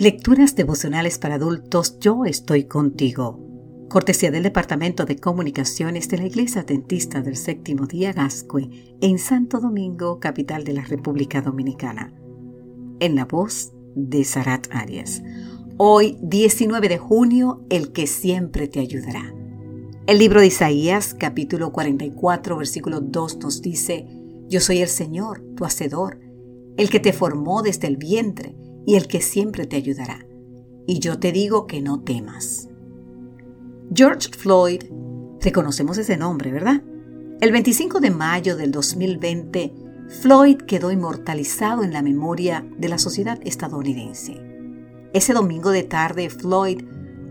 Lecturas devocionales para adultos Yo estoy contigo. Cortesía del Departamento de Comunicaciones de la Iglesia Dentista del Séptimo Día Gascue en Santo Domingo, capital de la República Dominicana. En la voz de Sarat Arias. Hoy, 19 de junio, el que siempre te ayudará. El libro de Isaías, capítulo 44, versículo 2 nos dice, Yo soy el Señor, tu Hacedor, el que te formó desde el vientre y el que siempre te ayudará. Y yo te digo que no temas. George Floyd, reconocemos ese nombre, ¿verdad? El 25 de mayo del 2020, Floyd quedó inmortalizado en la memoria de la sociedad estadounidense. Ese domingo de tarde, Floyd,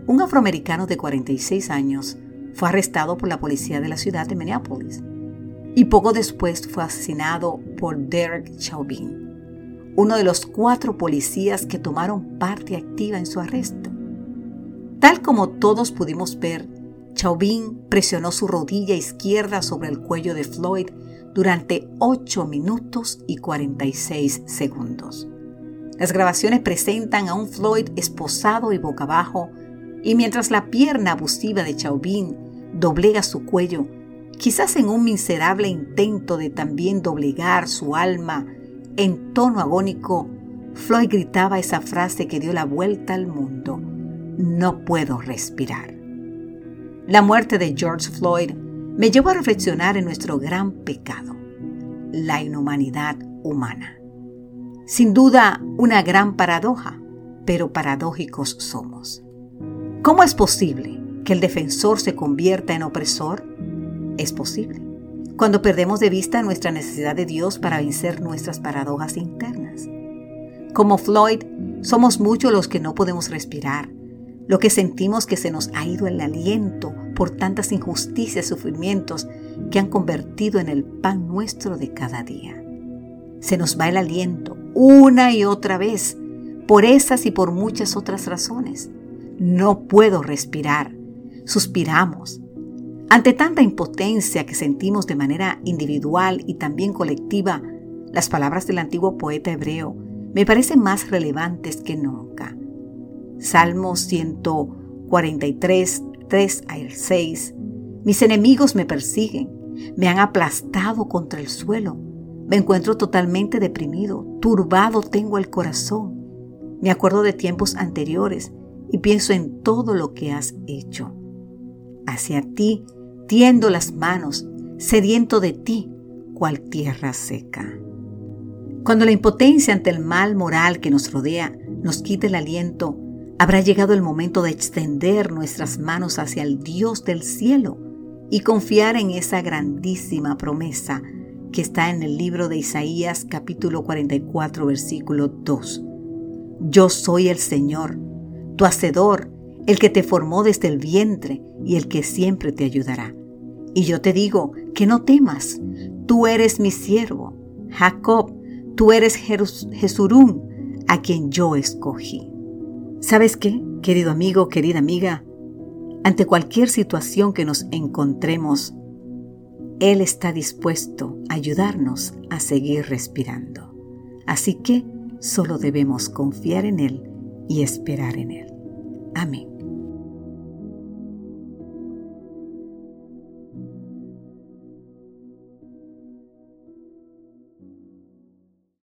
un afroamericano de 46 años, fue arrestado por la policía de la ciudad de Minneapolis y poco después fue asesinado por Derek Chauvin uno de los cuatro policías que tomaron parte activa en su arresto. Tal como todos pudimos ver, Chauvin presionó su rodilla izquierda sobre el cuello de Floyd durante 8 minutos y 46 segundos. Las grabaciones presentan a un Floyd esposado y boca abajo, y mientras la pierna abusiva de Chauvin doblega su cuello, quizás en un miserable intento de también doblegar su alma en tono agónico, Floyd gritaba esa frase que dio la vuelta al mundo. No puedo respirar. La muerte de George Floyd me llevó a reflexionar en nuestro gran pecado, la inhumanidad humana. Sin duda, una gran paradoja, pero paradójicos somos. ¿Cómo es posible que el defensor se convierta en opresor? Es posible cuando perdemos de vista nuestra necesidad de Dios para vencer nuestras paradojas internas. Como Floyd, somos muchos los que no podemos respirar, lo que sentimos que se nos ha ido el aliento por tantas injusticias y sufrimientos que han convertido en el pan nuestro de cada día. Se nos va el aliento una y otra vez, por esas y por muchas otras razones. No puedo respirar. Suspiramos, ante tanta impotencia que sentimos de manera individual y también colectiva, las palabras del antiguo poeta hebreo me parecen más relevantes que nunca. Salmo 143, 3 al 6. Mis enemigos me persiguen, me han aplastado contra el suelo. Me encuentro totalmente deprimido, turbado tengo el corazón. Me acuerdo de tiempos anteriores y pienso en todo lo que has hecho. Hacia ti tiendo las manos, sediento de ti, cual tierra seca. Cuando la impotencia ante el mal moral que nos rodea nos quite el aliento, habrá llegado el momento de extender nuestras manos hacia el Dios del cielo y confiar en esa grandísima promesa que está en el libro de Isaías capítulo 44 versículo 2. Yo soy el Señor, tu Hacedor, el que te formó desde el vientre y el que siempre te ayudará. Y yo te digo que no temas, tú eres mi siervo, Jacob, tú eres Jesurún, a quien yo escogí. ¿Sabes qué, querido amigo, querida amiga? Ante cualquier situación que nos encontremos, Él está dispuesto a ayudarnos a seguir respirando. Así que solo debemos confiar en Él y esperar en Él. Amén.